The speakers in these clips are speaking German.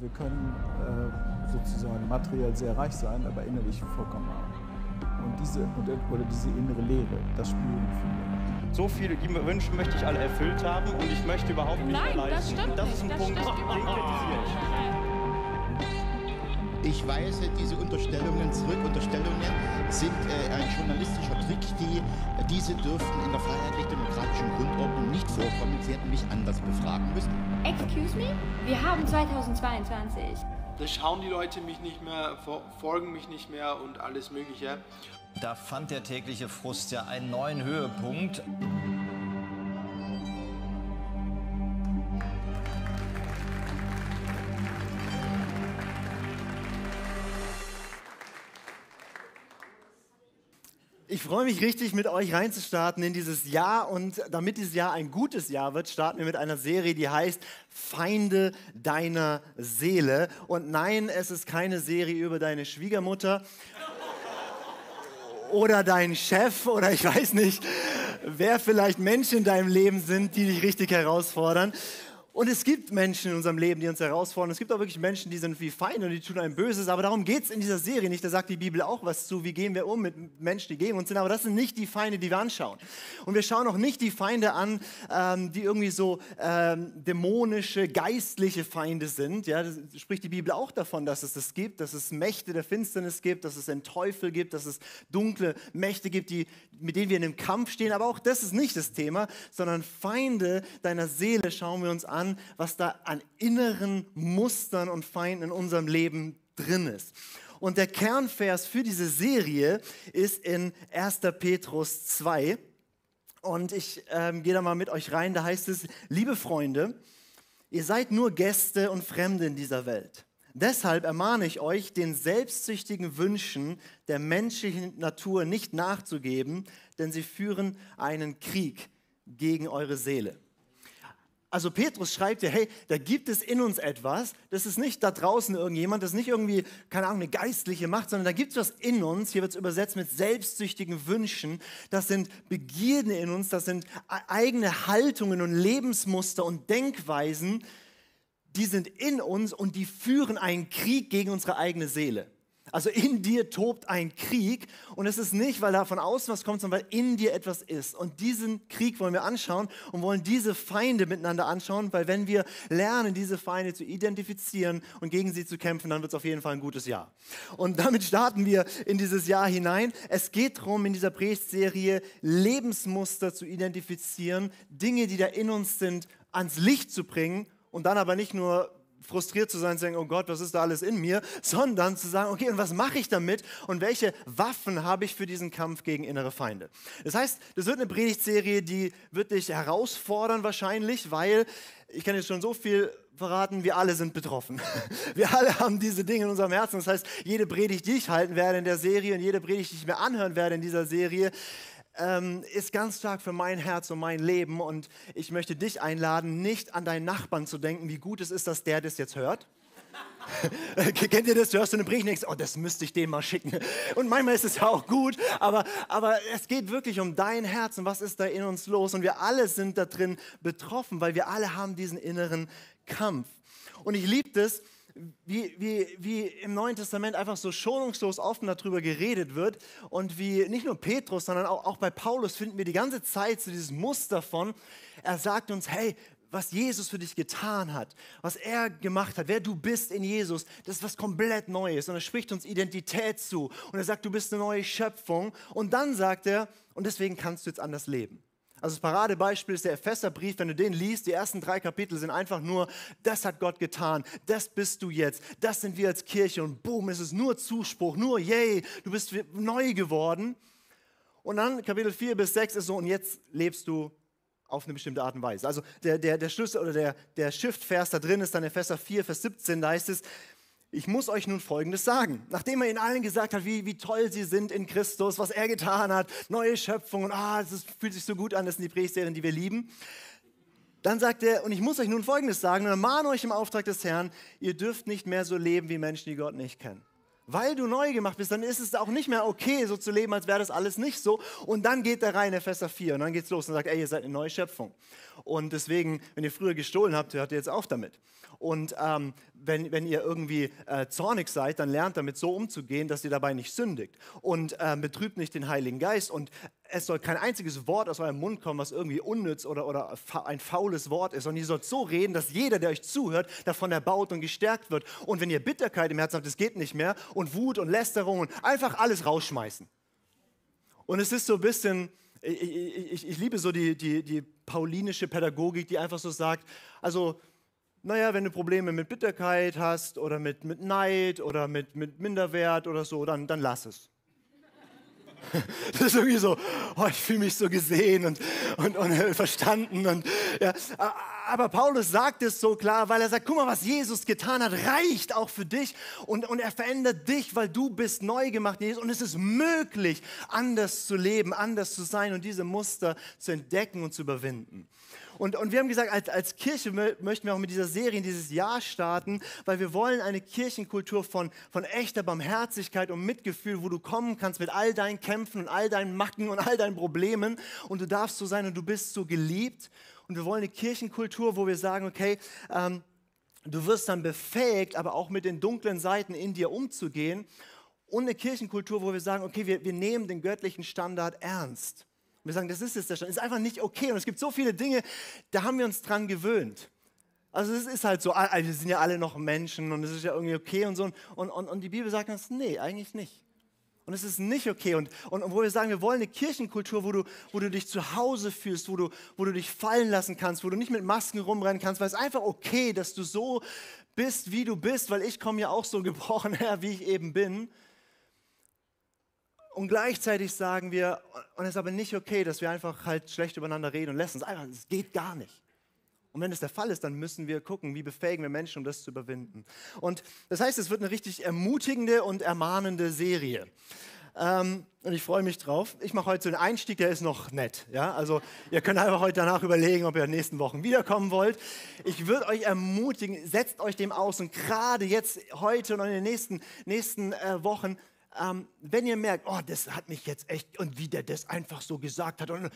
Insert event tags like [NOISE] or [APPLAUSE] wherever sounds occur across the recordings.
Wir können äh, sozusagen materiell sehr reich sein, aber innerlich vollkommen arm. Und diese, oder diese innere Leere, das spüren viele. So viele die Wünsche möchte ich alle erfüllt haben und ich möchte überhaupt nicht Nein, mehr leisten. das stimmt und das nicht. ist ein das Punkt, den kritisiere ich. Ich weise diese Unterstellungen zurück. Unterstellungen sind äh, ein journalistischer Trick, die diese dürften in der freiheitlich-demokratischen Grundordnung nicht vorkommen. Sie hätten mich anders befragen müssen. Excuse me? Wir haben 2022. Da schauen die Leute mich nicht mehr, fo- folgen mich nicht mehr und alles Mögliche. Da fand der tägliche Frust ja einen neuen Höhepunkt. Ich freue mich richtig, mit euch reinzustarten in dieses Jahr. Und damit dieses Jahr ein gutes Jahr wird, starten wir mit einer Serie, die heißt Feinde deiner Seele. Und nein, es ist keine Serie über deine Schwiegermutter oder deinen Chef oder ich weiß nicht, wer vielleicht Menschen in deinem Leben sind, die dich richtig herausfordern. Und es gibt Menschen in unserem Leben, die uns herausfordern. Es gibt auch wirklich Menschen, die sind wie Feinde und die tun einem Böses. Aber darum geht es in dieser Serie nicht. Da sagt die Bibel auch was zu. Wie gehen wir um mit Menschen, die gegen uns sind? Aber das sind nicht die Feinde, die wir anschauen. Und wir schauen auch nicht die Feinde an, ähm, die irgendwie so ähm, dämonische, geistliche Feinde sind. Ja, das spricht die Bibel auch davon, dass es das gibt, dass es Mächte der Finsternis gibt, dass es einen Teufel gibt, dass es dunkle Mächte gibt, die, mit denen wir in einem Kampf stehen. Aber auch das ist nicht das Thema, sondern Feinde deiner Seele schauen wir uns an, was da an inneren Mustern und Feinden in unserem Leben drin ist. Und der Kernvers für diese Serie ist in 1. Petrus 2. Und ich ähm, gehe da mal mit euch rein. Da heißt es, liebe Freunde, ihr seid nur Gäste und Fremde in dieser Welt. Deshalb ermahne ich euch, den selbstsüchtigen Wünschen der menschlichen Natur nicht nachzugeben, denn sie führen einen Krieg gegen eure Seele. Also Petrus schreibt ja, hey, da gibt es in uns etwas, das ist nicht da draußen irgendjemand, das ist nicht irgendwie, keine Ahnung, eine geistliche Macht, sondern da gibt es was in uns, hier wird es übersetzt mit selbstsüchtigen Wünschen, das sind Begierden in uns, das sind e- eigene Haltungen und Lebensmuster und Denkweisen, die sind in uns und die führen einen Krieg gegen unsere eigene Seele. Also in dir tobt ein Krieg und es ist nicht, weil da von außen was kommt, sondern weil in dir etwas ist. Und diesen Krieg wollen wir anschauen und wollen diese Feinde miteinander anschauen, weil wenn wir lernen, diese Feinde zu identifizieren und gegen sie zu kämpfen, dann wird es auf jeden Fall ein gutes Jahr. Und damit starten wir in dieses Jahr hinein. Es geht darum, in dieser Predigtserie Lebensmuster zu identifizieren, Dinge, die da in uns sind, ans Licht zu bringen und dann aber nicht nur frustriert zu sein, zu denken, oh Gott, was ist da alles in mir, [LAUGHS] sondern zu sagen, okay, und was mache ich damit und welche Waffen habe ich für diesen Kampf gegen innere Feinde? Das heißt, das wird eine Predigtserie, die wird dich herausfordern wahrscheinlich, weil ich kann jetzt schon so viel verraten, wir alle sind betroffen. [LAUGHS] Wir alle haben diese Dinge in unserem Herzen. Das heißt, jede Predigt, die ich halten werde in der Serie und jede Predigt, die ich mir anhören werde in dieser Serie, ähm, ist ganz stark für mein Herz und mein Leben. Und ich möchte dich einladen, nicht an deinen Nachbarn zu denken, wie gut es ist, dass der das jetzt hört. [LAUGHS] Kennt ihr das? Du hörst so eine Predigt und denkst, oh, das müsste ich dem mal schicken. Und manchmal ist es ja auch gut, aber, aber es geht wirklich um dein Herz und was ist da in uns los. Und wir alle sind da drin betroffen, weil wir alle haben diesen inneren Kampf. Und ich liebe das, wie, wie, wie im Neuen Testament einfach so schonungslos offen darüber geredet wird und wie nicht nur Petrus, sondern auch, auch bei Paulus finden wir die ganze Zeit so dieses Muster von, er sagt uns, hey, was Jesus für dich getan hat, was er gemacht hat, wer du bist in Jesus, das ist was komplett Neues. Und er spricht uns Identität zu. Und er sagt, du bist eine neue Schöpfung. Und dann sagt er, und deswegen kannst du jetzt anders leben. Also das Paradebeispiel ist der Epheserbrief, wenn du den liest, die ersten drei Kapitel sind einfach nur, das hat Gott getan, das bist du jetzt, das sind wir als Kirche und boom, es ist nur Zuspruch, nur yay, du bist neu geworden. Und dann Kapitel 4 bis 6 ist so, und jetzt lebst du auf eine bestimmte Art und Weise. Also der, der, der Schlüssel oder der, der Shift-Vers da drin ist dann Epheser 4, Vers 17, da heißt es, ich muss euch nun Folgendes sagen. Nachdem er ihnen allen gesagt hat, wie, wie toll sie sind in Christus, was er getan hat, neue Schöpfung und ah, es fühlt sich so gut an, das sind die Predigtserien, die wir lieben. Dann sagt er, und ich muss euch nun Folgendes sagen, und ermahne euch im Auftrag des Herrn, ihr dürft nicht mehr so leben wie Menschen, die Gott nicht kennen. Weil du neu gemacht bist, dann ist es auch nicht mehr okay, so zu leben, als wäre das alles nicht so. Und dann geht er rein, Epheser 4, und dann geht's los und sagt, ey, ihr seid eine neue Schöpfung. Und deswegen, wenn ihr früher gestohlen habt, hört ihr jetzt auf damit. Und ähm, wenn, wenn ihr irgendwie äh, zornig seid, dann lernt damit so umzugehen, dass ihr dabei nicht sündigt. Und äh, betrübt nicht den Heiligen Geist. Und es soll kein einziges Wort aus eurem Mund kommen, was irgendwie unnütz oder, oder ein faules Wort ist. Und ihr sollt so reden, dass jeder, der euch zuhört, davon erbaut und gestärkt wird. Und wenn ihr Bitterkeit im Herzen habt, das geht nicht mehr, und Wut und Lästerung und einfach alles rausschmeißen. Und es ist so ein bisschen, ich, ich, ich liebe so die, die, die paulinische Pädagogik, die einfach so sagt, also naja, wenn du Probleme mit Bitterkeit hast oder mit, mit Neid oder mit, mit Minderwert oder so, dann, dann lass es. [LAUGHS] Das ist irgendwie so, oh, ich fühle mich so gesehen und, und, und [LAUGHS] verstanden. Und, ja. Aber Paulus sagt es so klar, weil er sagt, guck mal, was Jesus getan hat, reicht auch für dich. Und, und er verändert dich, weil du bist neu gemacht, Jesus. Und es ist möglich, anders zu leben, anders zu sein und diese Muster zu entdecken und zu überwinden. Und, und wir haben gesagt, als, als Kirche möchten wir auch mit dieser Serie in dieses Jahr starten, weil wir wollen eine Kirchenkultur von, von echter Barmherzigkeit und Mitgefühl, wo du kommen kannst mit all deinen Kämpfen und all deinen Macken und all deinen Problemen und du darfst so sein und du bist so geliebt. Und wir wollen eine Kirchenkultur, wo wir sagen, okay, ähm, du wirst dann befähigt, aber auch mit den dunklen Seiten in dir umzugehen. Und eine Kirchenkultur, wo wir sagen, okay, wir, wir nehmen den göttlichen Standard ernst. Wir sagen, das ist es Stand. Ist einfach nicht okay. Und es gibt so viele Dinge, da haben wir uns dran gewöhnt. Also es ist halt so, wir sind ja alle noch Menschen und es ist ja irgendwie okay und so. Und, und, und die Bibel sagt uns, nee, eigentlich nicht. Und es ist nicht okay. Und, und, und wo wir sagen, wir wollen eine Kirchenkultur, wo du, wo du dich zu Hause fühlst, wo du, wo du dich fallen lassen kannst, wo du nicht mit Masken rumrennen kannst, weil es einfach okay, dass du so bist, wie du bist, weil ich komme ja auch so [LAUGHS] gebrochen her, wie ich eben bin. Und gleichzeitig sagen wir, und es ist aber nicht okay, dass wir einfach halt schlecht übereinander reden und lassen es einfach, es geht gar nicht. Und wenn das der Fall ist, dann müssen wir gucken, wie befähigen wir Menschen, um das zu überwinden. Und das heißt, es wird eine richtig ermutigende und ermahnende Serie. Ähm, und ich freue mich drauf. Ich mache heute so einen Einstieg, der ist noch nett. Ja? Also ihr könnt einfach heute danach überlegen, ob ihr in den nächsten Wochen wiederkommen wollt. Ich würde euch ermutigen, setzt euch dem aus und gerade jetzt, heute und in den nächsten, nächsten äh, Wochen, ähm, wenn ihr merkt, oh, das hat mich jetzt echt, und wie der das einfach so gesagt hat, und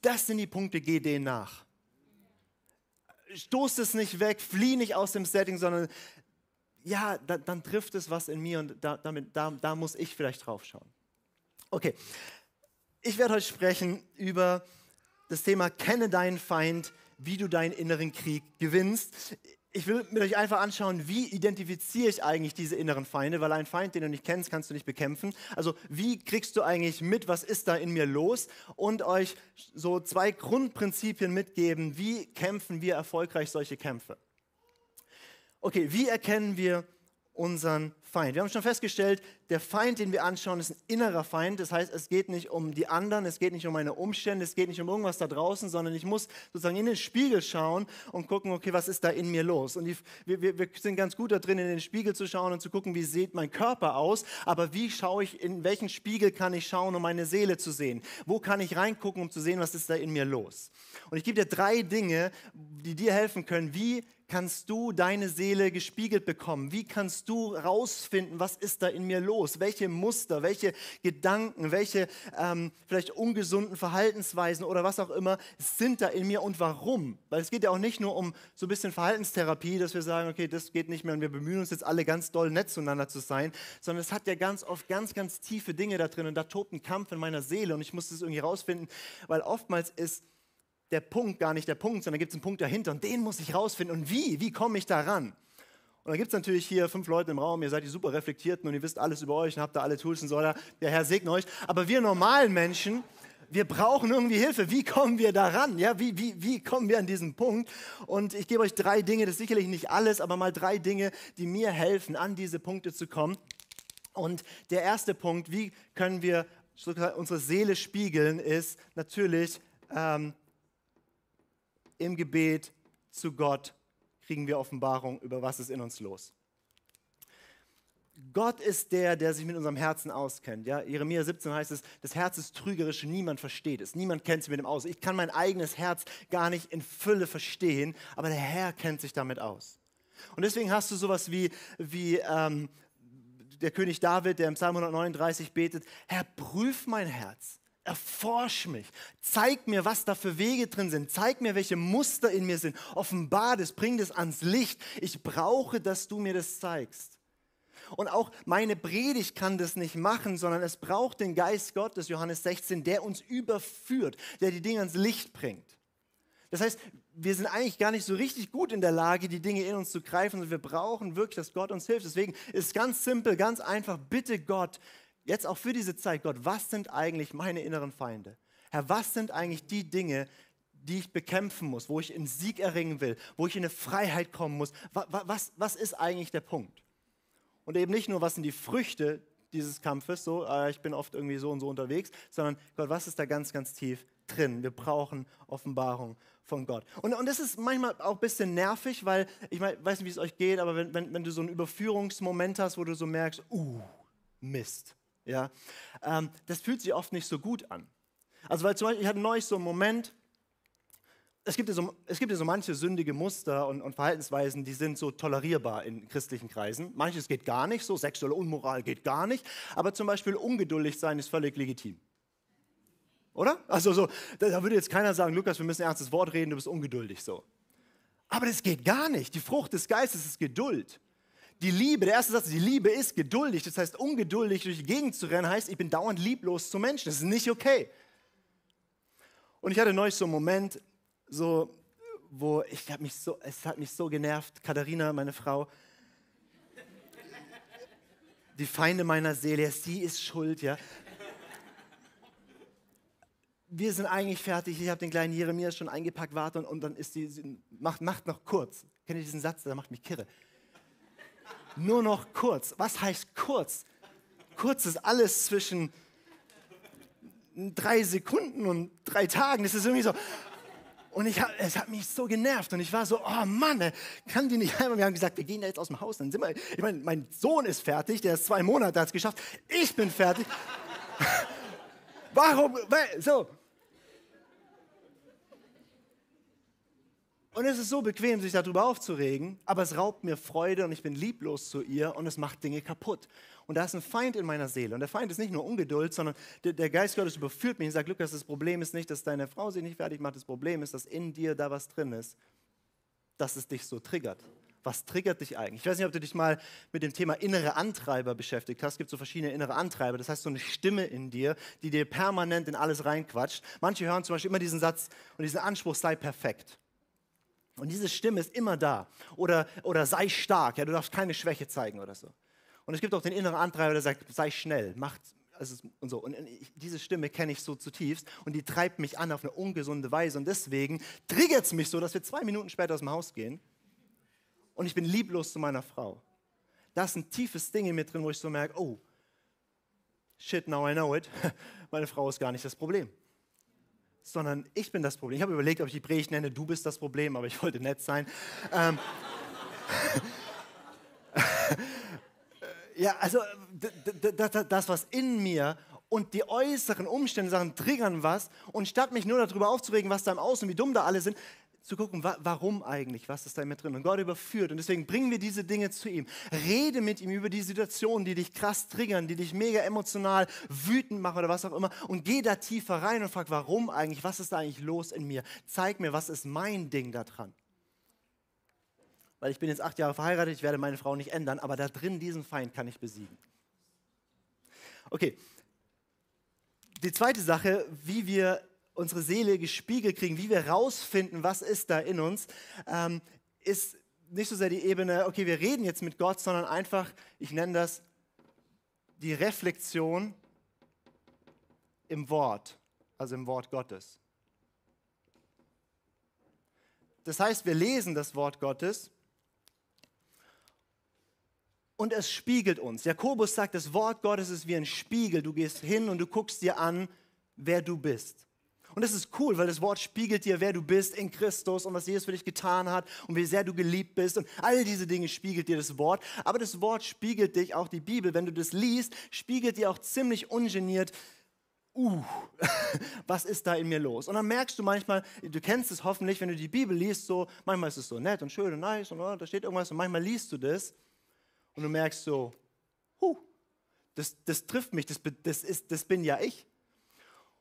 das sind die Punkte, geh denen nach. Stoß es nicht weg, flieh nicht aus dem Setting, sondern ja, da, dann trifft es was in mir und da, damit, da, da muss ich vielleicht drauf schauen. Okay, ich werde heute sprechen über das Thema Kenne deinen Feind, wie du deinen inneren Krieg gewinnst ich will mit euch einfach anschauen, wie identifiziere ich eigentlich diese inneren Feinde, weil ein Feind, den du nicht kennst, kannst du nicht bekämpfen. Also wie kriegst du eigentlich mit, was ist da in mir los? Und euch so zwei Grundprinzipien mitgeben, wie kämpfen wir erfolgreich solche Kämpfe. Okay, wie erkennen wir unseren Feind. Wir haben schon festgestellt, der Feind, den wir anschauen, ist ein innerer Feind. Das heißt, es geht nicht um die anderen, es geht nicht um meine Umstände, es geht nicht um irgendwas da draußen, sondern ich muss sozusagen in den Spiegel schauen und gucken, okay, was ist da in mir los? Und die, wir, wir, sind ganz gut da drin, in den Spiegel zu schauen und zu gucken, wie sieht mein Körper aus, aber wie schaue ich, in welchen Spiegel kann ich schauen, um meine Seele zu sehen? Wo kann ich reingucken, um zu sehen, was ist da in mir los? Und ich gebe dir drei Dinge, die dir helfen können, wie kannst du deine Seele gespiegelt bekommen? Wie kannst du rausfinden, was ist da in mir los? Welche Muster, welche Gedanken, welche ähm, vielleicht ungesunden Verhaltensweisen oder was auch immer sind da in mir und warum? Weil es geht ja auch nicht nur um so ein bisschen Verhaltenstherapie, dass wir sagen, okay, das geht nicht mehr und wir bemühen uns jetzt alle ganz doll nett zueinander zu sein, sondern es hat ja ganz oft ganz, ganz tiefe Dinge da drin und da tobt ein Kampf in meiner Seele und ich muss das irgendwie rausfinden, weil oftmals ist der Punkt gar nicht der Punkt, sondern gibt es einen Punkt dahinter und den muss ich rausfinden. Und wie? Wie komme ich da ran? Und dann gibt es natürlich hier fünf Leute im Raum, ihr seid die super Reflektierten und ihr wisst alles über euch und habt da alle Tools und so. Der Herr segne euch. Aber wir normalen Menschen, wir brauchen irgendwie Hilfe. Wie kommen wir daran? Ja, wie, wie, wie kommen wir an diesen Punkt? Und ich gebe euch drei Dinge, das ist sicherlich nicht alles, aber mal drei Dinge, die mir helfen, an diese Punkte zu kommen. Und der erste Punkt, wie können wir unsere Seele spiegeln, ist natürlich ähm, im Gebet zu Gott kriegen wir Offenbarung über was ist in uns los. Gott ist der, der sich mit unserem Herzen auskennt. Ja? Jeremia 17 heißt es, das Herz ist trügerisch, niemand versteht es. Niemand kennt sich mit dem aus. Ich kann mein eigenes Herz gar nicht in Fülle verstehen, aber der Herr kennt sich damit aus. Und deswegen hast du sowas wie, wie ähm, der König David, der im Psalm 139 betet, Herr, prüf mein Herz, erforsch mich, zeig mir, was da für Wege drin sind, zeig mir, welche Muster in mir sind, offenbar das, bring das ans Licht. Ich brauche, dass du mir das zeigst. Und auch meine Predigt kann das nicht machen, sondern es braucht den Geist Gottes, Johannes 16, der uns überführt, der die Dinge ans Licht bringt. Das heißt, wir sind eigentlich gar nicht so richtig gut in der Lage, die Dinge in uns zu greifen und wir brauchen wirklich, dass Gott uns hilft. Deswegen ist es ganz simpel, ganz einfach, bitte Gott, jetzt auch für diese Zeit, Gott, was sind eigentlich meine inneren Feinde? Herr, was sind eigentlich die Dinge, die ich bekämpfen muss, wo ich einen Sieg erringen will, wo ich in eine Freiheit kommen muss? Was, was, was ist eigentlich der Punkt? Und eben nicht nur, was sind die Früchte dieses Kampfes, so, äh, ich bin oft irgendwie so und so unterwegs, sondern Gott, was ist da ganz, ganz tief drin? Wir brauchen Offenbarung von Gott. Und, und das ist manchmal auch ein bisschen nervig, weil ich mein, weiß nicht, wie es euch geht, aber wenn, wenn, wenn du so einen Überführungsmoment hast, wo du so merkst, uh, Mist, ja, ähm, das fühlt sich oft nicht so gut an. Also weil zum Beispiel, ich hatte neulich so einen Moment, es gibt, ja so, es gibt ja so manche sündige Muster und, und, Verhaltensweisen, die sind so tolerierbar in christlichen Kreisen. Manches geht gar nicht so, sexuelle Unmoral geht gar nicht, aber zum Beispiel ungeduldig sein ist völlig legitim. Oder? Also so, da würde jetzt keiner sagen, Lukas, wir müssen ein ernstes Wort reden, du bist ungeduldig so. Aber das geht gar nicht. Die Frucht des Geistes ist Geduld. Die Liebe, der erste Satz, die Liebe ist geduldig. Das heißt, ungeduldig durch die Gegend zu rennen, heißt, ich bin dauernd lieblos zu Menschen. Das ist nicht okay. Und ich hatte neulich so einen Moment, so, wo ich habe mich so, es hat mich so genervt. Katharina, meine Frau, die Feinde meiner Seele, sie ist schuld, ja wir sind eigentlich fertig, ich habe den kleinen Jeremia schon eingepackt, warte, und, und dann ist die, macht, macht noch kurz. Kennt ihr diesen Satz, der macht mich kirre. Nur noch kurz. Was heißt kurz? Kurz ist alles zwischen drei Sekunden und drei Tagen. Das ist irgendwie so. Und ich hab, es hat mich so genervt und ich war so, oh Mann, kann die nicht einmal. Wir haben gesagt, wir gehen jetzt aus dem Haus, dann sind wir. Ich meine, mein Sohn ist fertig, der ist zwei Monate, hat es geschafft. Ich bin fertig. [LAUGHS] Warum? So. Und es ist so bequem, sich darüber aufzuregen, aber es raubt mir Freude und ich bin lieblos zu ihr und es macht Dinge kaputt. Und da ist ein Feind in meiner Seele. Und der Feind ist nicht nur Ungeduld, sondern der, Geist Gottes überführt mich und sagt, Lukas, das Problem ist nicht, dass deine Frau sich nicht fertig macht, das Problem ist, dass in dir da was drin ist, dass es dich so triggert. Was triggert dich eigentlich? Ich weiß nicht, ob du dich mal mit dem Thema innere Antreiber beschäftigt hast. Es gibt so verschiedene innere Antreiber. Das heißt, so eine Stimme in dir, die dir permanent in alles reinquatscht. Manche hören zum Beispiel immer diesen Satz und diesen Anspruch, sei perfekt. Und diese Stimme ist immer da. Oder, oder sei stark, ja, du darfst keine Schwäche zeigen oder so. Und es gibt auch den inneren Antreiber, der sagt, sei schnell, mach also und so. Und ich, diese Stimme kenne ich so zutiefst und die treibt mich an auf eine ungesunde Weise. Und deswegen triggert es mich so, dass wir zwei Minuten später aus dem Haus gehen und ich bin lieblos zu meiner Frau. Da ist ein tiefes Ding in mir drin, wo ich so merke, oh, shit, now I know it. [LAUGHS] Meine Frau ist gar nicht das Problem sondern ich bin das Problem. Ich habe überlegt, ob ich die Predigt nenne, du bist das Problem, aber ich [LAUGHS] wollte nett sein. Ähm, [LAUGHS] ja, also das, was in mir und die äußeren Umstände sagen, triggern was und statt mich nur darüber aufzuregen, was da im Außen, wie dumm da alle sind, zu gucken, wa warum eigentlich, was ist da mit drin. Und Gott überführt. Und deswegen bringen wir diese Dinge zu ihm. Rede mit ihm über die Situationen, die dich krass triggern, die dich mega emotional wütend machen oder was auch immer. Und geh da tiefer rein und frag, warum eigentlich, was ist da eigentlich los in mir? Zeig mir, was ist mein Ding da dran? Weil ich bin jetzt acht Jahre verheiratet, ich werde meine Frau nicht ändern, aber da drin diesen Feind kann ich besiegen. Okay. Die zweite Sache, wie wir unsere Seele gespiegelt kriegen, wie wir rausfinden, was ist da in uns, ähm, ist nicht so sehr die Ebene, okay, wir reden jetzt mit Gott, sondern einfach, ich nenne das die Reflexion im Wort, also im Wort Gottes. Das heißt, wir lesen das Wort Gottes und es spiegelt uns. Jakobus sagt, das Wort Gottes ist wie ein Spiegel. Du gehst hin und du guckst dir an, wer du bist. Und das ist cool, weil das Wort spiegelt dir, wer du bist in Christus und was Jesus für dich getan hat und wie sehr du geliebt bist. Und all diese Dinge spiegelt dir das Wort. Aber das Wort spiegelt dich, auch die Bibel, wenn du das liest, spiegelt dir auch ziemlich ungeniert, uh, [LAUGHS] was ist da in mir los? Und dann merkst du manchmal, du kennst es hoffentlich, wenn du die Bibel liest, so, manchmal ist es so nett und schön und nice und oh, da steht irgendwas und manchmal liest du das und du merkst so, huh, Das, das trifft mich, das, das, ist, das bin ja ich.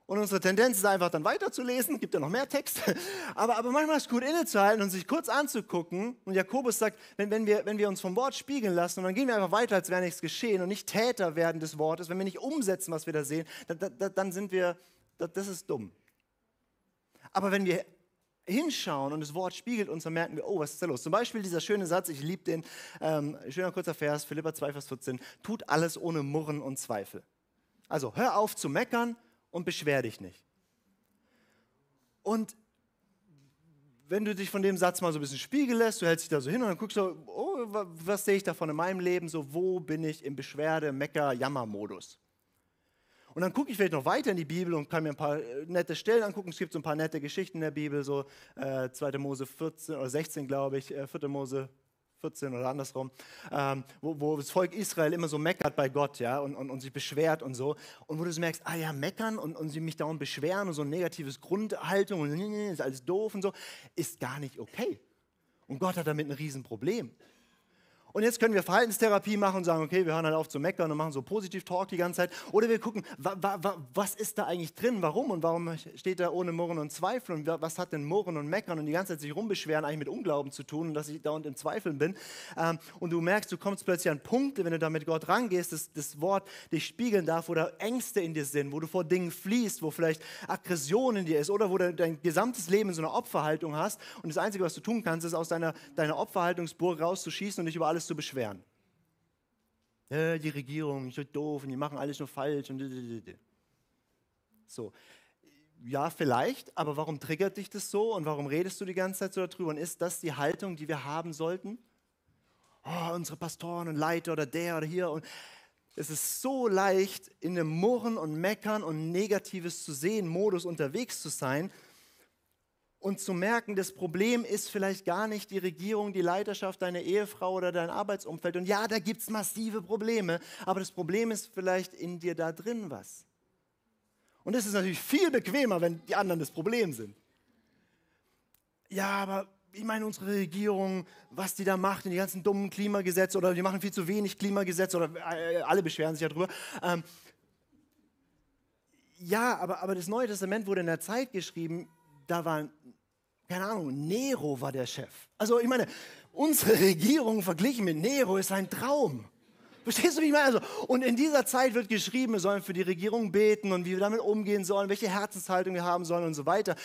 Und unsere Tendenz ist einfach dann weiterzulesen, gibt ja noch mehr Text. [LAUGHS] Aber, aber manchmal ist es gut innezuhalten und sich kurz anzugucken. Und Jakobus sagt, wenn, wenn, wir, wenn wir uns vom Wort spiegeln lassen und dann gehen wir einfach weiter, als wäre nichts geschehen und nicht Täter werden des Wortes, wenn wir nicht umsetzen, was wir da sehen, dann, dann, dann sind wir, das ist dumm. Aber wenn wir hinschauen und das Wort spiegelt uns, dann merken wir, oh, was ist da los? Zum Beispiel dieser schöne Satz, ich liebe den, ähm, schöner kurzer Vers, Philippa 2, Vers 14, tut alles ohne Murren und Zweifel. Also hör auf zu meckern und beschwer dich nicht. Und wenn du dich von dem Satz mal so ein bisschen spiegeln lässt, du hältst dich da so hin und dann guckst du, oh, was sehe ich davon in meinem Leben, so wo bin ich im Beschwerde, Mecker, Jammer-Modus. Und dann gucke ich vielleicht noch weiter in die Bibel und kann mir ein paar äh, nette Stellen angucken. Es gibt so ein paar nette Geschichten in der Bibel, so äh, 2. Mose 14 oder 16, glaube ich, äh, 4. Mose 14 oder andersrum, ähm, wo, wo, das Volk Israel immer so meckert bei Gott, ja, und, und, und sich beschwert und so. Und wo du so merkst, ah ja, meckern und, und sie mich dauernd beschweren und so ein negatives Grundhaltung und ist alles doof und so, ist gar nicht okay. Und Gott hat damit ein Riesenproblem. Und jetzt können wir Verhaltenstherapie machen und sagen, okay, wir hören halt auf zu meckern und machen so Positiv-Talk die ganze Zeit. Oder wir gucken, wa, wa, wa, was ist da eigentlich drin, warum und warum steht da ohne Murren und Zweifel und was hat denn Murren und Meckern und die ganze Zeit sich rumbeschweren eigentlich mit Unglauben zu tun und dass ich dauernd im Zweifeln bin. Ähm, und du merkst, du kommst plötzlich an Punkte, wenn du da mit Gott rangehst, dass das Wort dich spiegeln darf, wo da Ängste in dir sind, wo du vor Dingen fließt, wo vielleicht Aggression in dir ist oder wo du dein gesamtes Leben in so einer Opferhaltung hast und das Einzige, was du tun kannst, ist aus deiner, deiner Opferhaltungsburg rauszuschießen und dich über alles zu beschweren. Ja, die Regierung ist so doof und die machen alles nur falsch. Und so. Ja, vielleicht, aber warum triggert dich das so und warum redest du die ganze Zeit so darüber? Und ist das die Haltung, die wir haben sollten? Oh, unsere Pastoren und Leiter oder der oder hier. Und es ist so leicht, in einem Murren und Meckern und Negatives zu sehen, Modus unterwegs zu sein und zu merken, das Problem ist vielleicht gar nicht die Regierung, die Leiterschaft, deine Ehefrau oder dein Arbeitsumfeld. Und ja, da gibt es massive Probleme, aber das Problem ist vielleicht in dir da drin was. Und es ist natürlich viel bequemer, wenn die anderen das Problem sind. Ja, aber ich meine, unsere Regierung, was die da macht, in die ganzen dummen Klimagesetze oder die machen viel zu wenig Klimagesetze oder äh, alle beschweren sich ja drüber. Ähm, ja, aber, aber das Neue Testament wurde in der Zeit geschrieben, da war, keine Ahnung, Nero war der Chef. Also ich meine, unsere Regierung verglichen mit Nero ist ein Traum. Verstehst du, wie ich meine? Also, und in dieser Zeit wird geschrieben, wir sollen für die Regierung beten und wie wir damit umgehen sollen, welche Herzenshaltung wir haben sollen und so weiter.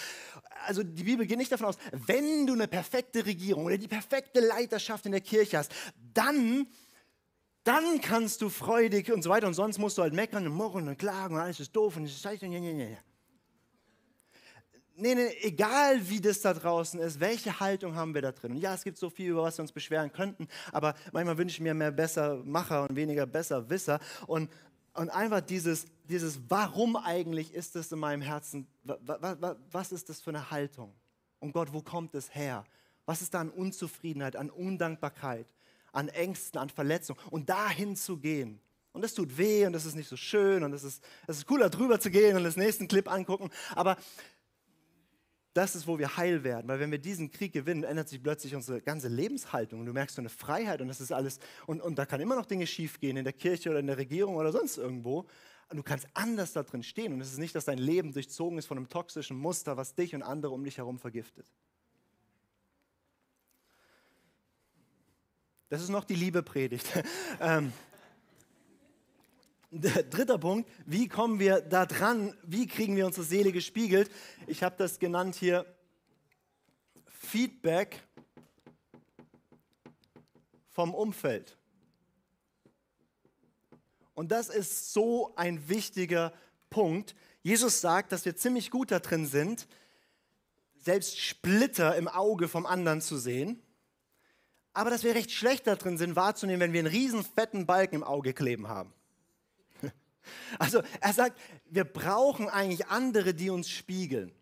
Also die Bibel geht nicht davon aus, wenn du eine perfekte Regierung oder die perfekte Leiterschaft in der Kirche hast, dann, dann kannst du freudig und so weiter und sonst musst du halt meckern und murren und klagen und alles ist doof und es ist scheiße. Nee, nee, egal wie das da draußen ist, welche Haltung haben wir da drin? Und ja, es gibt so viel, über was wir uns beschweren könnten, aber manchmal wünsche ich mir mehr Bessermacher und weniger Besserwisser. Und, und einfach dieses, dieses, warum eigentlich ist das in meinem Herzen? Was ist das für eine Haltung? Und Gott, wo kommt es her? Was ist da an Unzufriedenheit, an Undankbarkeit, an Ängsten, an Verletzungen? Und dahin zu gehen. Und das tut weh und das ist nicht so schön und es ist, es ist cooler drüber zu gehen und das nächsten Clip angucken. Aber das ist, wo wir heil werden. Weil wenn wir diesen Krieg gewinnen, ändert sich plötzlich unsere ganze Lebenshaltung. Und du merkst so eine Freiheit und das ist alles. Und, und da kann immer noch Dinge schiefgehen in der Kirche oder in der Regierung oder sonst irgendwo. Und du kannst anders da drin stehen. Und es ist nicht, dass dein Leben durchzogen ist von einem toxischen Muster, was dich und andere um dich herum vergiftet. Das ist noch die Liebe-Predigt. [LAUGHS] ähm, [LAUGHS] Dritter Punkt, wie kommen wir da dran? Wie kriegen wir unsere Seele gespiegelt? Ich habe das genannt hier Feedback vom Umfeld. Und das ist so ein wichtiger Punkt. Jesus sagt, dass wir ziemlich gut da drin sind, selbst Splitter im Auge vom anderen zu sehen, aber dass wir recht schlecht da drin sind, wahrzunehmen, wenn wir einen riesen fetten Balken im Auge kleben haben. Also er sagt, wir brauchen eigentlich andere, die uns spiegeln.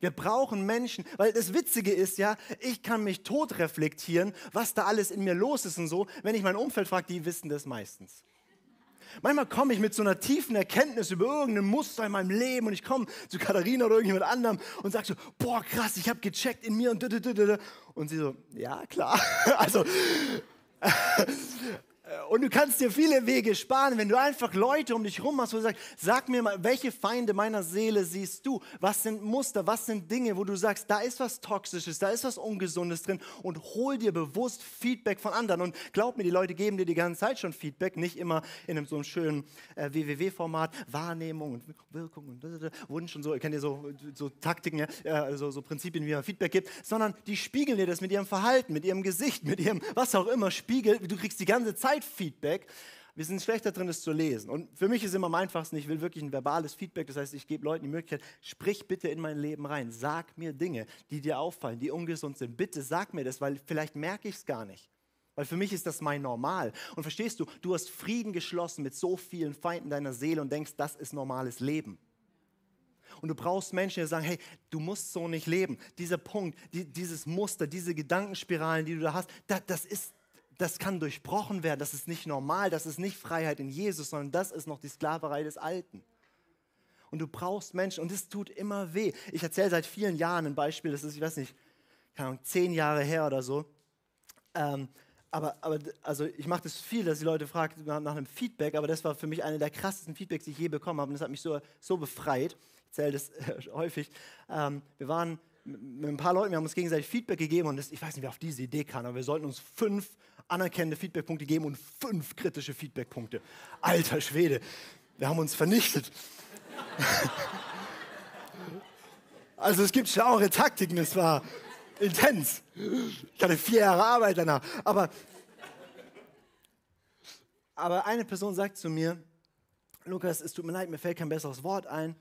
Wir brauchen Menschen, weil das Witzige ist ja, ich kann mich tot reflektieren, was da alles in mir los ist und so. Wenn ich mein Umfeld frage, die wissen das meistens. Manchmal komme ich mit so einer tiefen Erkenntnis über irgendein Muster in meinem Leben und ich komme zu Katharina oder irgendjemand anderem und sage so, boah krass, ich habe gecheckt in mir und und sie so, ja klar. [LAUGHS] Also Und du kannst dir viele Wege sparen, wenn du einfach Leute um dich rum hast, wo du sagst, sag mir mal, welche Feinde meiner Seele siehst du? Was sind Muster, was sind Dinge, wo du sagst, da ist was Toxisches, da ist was Ungesundes drin? Und hol dir bewusst Feedback von anderen. Und glaub mir, die Leute geben dir die ganze Zeit schon Feedback, nicht immer in einem so einem schönen äh, WWW-Format, Wahrnehmung und Wirkung und Wunsch und so, ihr kennt ja so, so Taktiken, ja, also so Prinzipien, wie man Feedback gibt, sondern die spiegeln dir das mit ihrem Verhalten, mit ihrem Gesicht, mit ihrem, was auch immer, spiegelt, du kriegst die ganze Zeit Feedback. Wir sind schlechter drin, es zu lesen. Und für mich ist immer am einfachsten, ich will wirklich ein verbales Feedback. Das heißt, ich gebe Leuten die Möglichkeit, sprich bitte in mein Leben rein. Sag mir Dinge, die dir auffallen, die ungesund sind. Bitte sag mir das, weil vielleicht merke ich es gar nicht. Weil für mich ist das mein Normal. Und verstehst du, du hast Frieden geschlossen mit so vielen Feinden deiner Seele und denkst, das ist normales Leben. Und du brauchst Menschen, die sagen, hey, du musst so nicht leben. Dieser Punkt, die, dieses Muster, diese Gedankenspiralen, die du da hast, das, das ist das kann durchbrochen werden. Das ist nicht normal. Das ist nicht Freiheit in Jesus, sondern das ist noch die Sklaverei des Alten. Und du brauchst Menschen und es tut immer weh. Ich erzähle seit vielen Jahren ein Beispiel, das ist, ich weiß nicht, keine Ahnung, zehn Jahre her oder so. Ähm, aber, aber also ich mache das viel, dass die Leute fragen nach, nach einem Feedback, aber das war für mich eine der krassesten Feedbacks, die ich je bekommen habe. Und das hat mich so, so befreit. Ich erzähle das äh, häufig. Ähm, wir waren mit ein paar Leuten, wir haben uns gegenseitig Feedback gegeben und das, ich weiß nicht, wer auf diese Idee kam, aber wir sollten uns fünf anerkennende Feedbackpunkte geben und fünf kritische Feedbackpunkte. Alter Schwede, wir haben uns vernichtet. [LAUGHS] also es gibt schlauere Taktiken, es war intens. Ich hatte vier Jahre Arbeit danach. Aber, aber eine Person sagt zu mir, Lukas, es tut mir leid, mir fällt kein besseres Wort ein,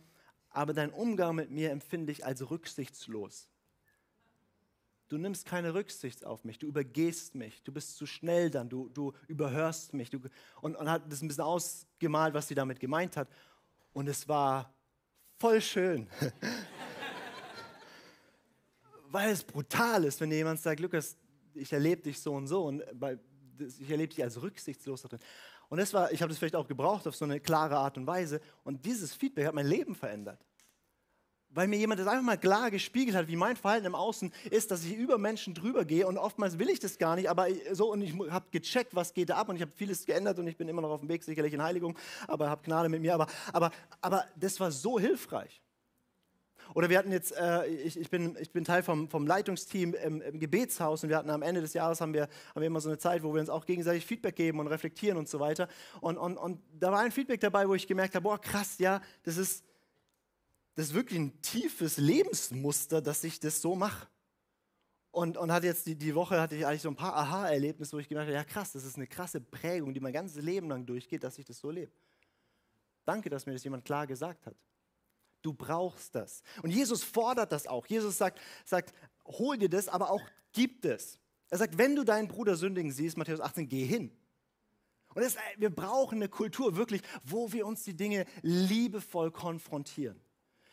aber dein Umgang mit mir empfinde ich als rücksichtslos. Du nimmst keine Rücksicht auf mich, du übergehst mich, du bist zu schnell dann, du, du überhörst mich. Du, und, und hat das ein bisschen ausgemalt, was sie damit gemeint hat. Und es war voll schön. [LAUGHS] Weil es brutal ist, wenn jemand sagt, Lukas, ich erlebe dich so und so und ich erlebe dich als rücksichtslos drin. Und das war, ich habe das vielleicht auch gebraucht auf so eine klare Art und Weise. Und dieses Feedback hat mein Leben verändert. Weil mir jemand das einfach mal klar gespiegelt hat, wie mein Verhalten im Außen ist, dass ich über Menschen drüber gehe und oftmals will ich das gar nicht, aber so und ich habe gecheckt, was geht da ab und ich habe vieles geändert und ich bin immer noch auf dem Weg, sicherlich in Heiligung, aber habe Gnade mit mir, aber, aber, aber das war so hilfreich. Oder wir hatten jetzt, äh, ich, ich, bin, ich bin Teil vom, vom Leitungsteam im, im, Gebetshaus und wir hatten am Ende des Jahres haben wir, haben wir immer so eine Zeit, wo wir uns auch gegenseitig Feedback geben und reflektieren und so weiter. Und, und, und da war ein Feedback dabei, wo ich gemerkt habe, boah krass, ja, das ist, das ist wirklich ein tiefes Lebensmuster, dass ich das so mache. Und, und hatte jetzt die, die Woche hatte ich eigentlich so ein paar Aha-Erlebnisse, wo ich gemerkt habe, ja krass, das ist eine krasse Prägung, die mein ganzes Leben lang durchgeht, dass ich das so lebe. Danke, dass mir das jemand klar gesagt hat. Du brauchst das. Und Jesus fordert das auch. Jesus sagt, sagt, hol dir das, aber auch gib es. Er sagt, wenn du deinen Bruder sündigen siehst, Matthäus 18, geh hin. Und das, wir brauchen eine Kultur wirklich, wo wir uns die Dinge liebevoll konfrontieren.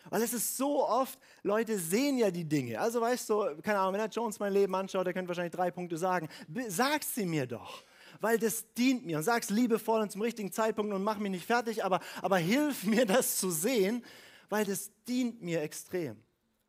Weil es ist so oft, Leute sehen ja die Dinge. Also weißt du, keine Ahnung, wenn er Jones mein Leben anschaut, der könnte wahrscheinlich drei Punkte sagen. Sag sie mir doch weil das dient mir. Und sag's liebevoll und zum richtigen Zeitpunkt und mach mich nicht fertig, aber, aber hilf mir, [LAUGHS] das zu sehen, weil das dient mir extrem.